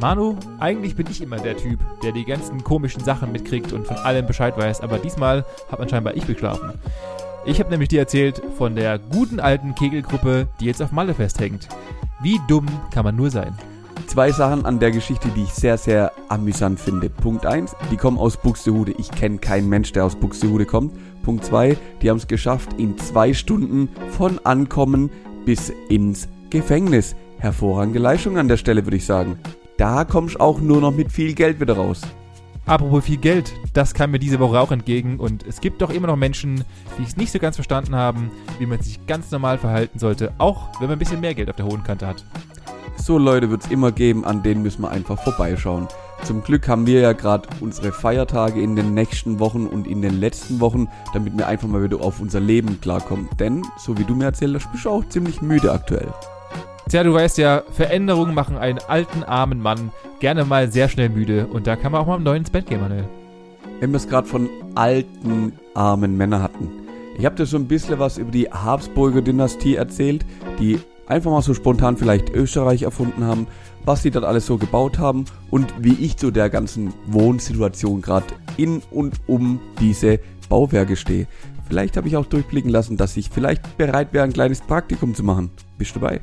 Manu, eigentlich bin ich immer der Typ, der die ganzen komischen Sachen mitkriegt und von allem Bescheid weiß, aber diesmal habe man scheinbar ich geschlafen. Ich habe nämlich dir erzählt von der guten alten Kegelgruppe, die jetzt auf Malle festhängt. Wie dumm kann man nur sein? Zwei Sachen an der Geschichte, die ich sehr, sehr amüsant finde. Punkt 1, die kommen aus Buxtehude. Ich kenne keinen Mensch, der aus Buxtehude kommt. Punkt 2, die haben es geschafft, in zwei Stunden von Ankommen bis ins Gefängnis. Hervorragende Leistung an der Stelle, würde ich sagen. Da kommst auch nur noch mit viel Geld wieder raus. Apropos viel Geld, das kam mir diese Woche auch entgegen und es gibt doch immer noch Menschen, die es nicht so ganz verstanden haben, wie man sich ganz normal verhalten sollte, auch wenn man ein bisschen mehr Geld auf der hohen Kante hat. So Leute wird es immer geben, an denen müssen wir einfach vorbeischauen. Zum Glück haben wir ja gerade unsere Feiertage in den nächsten Wochen und in den letzten Wochen, damit wir einfach mal wieder auf unser Leben klarkommen. Denn, so wie du mir erzählt hast, bist du auch ziemlich müde aktuell. Tja, du weißt ja, Veränderungen machen einen alten, armen Mann gerne mal sehr schnell müde und da kann man auch mal um neun ins Bett gehen, Manuel. Wenn wir es gerade von alten, armen Männern hatten. Ich habe dir so ein bisschen was über die Habsburger Dynastie erzählt, die einfach mal so spontan vielleicht Österreich erfunden haben, was sie dort alles so gebaut haben und wie ich zu der ganzen Wohnsituation gerade in und um diese Bauwerke stehe. Vielleicht habe ich auch durchblicken lassen, dass ich vielleicht bereit wäre, ein kleines Praktikum zu machen. Bist du dabei?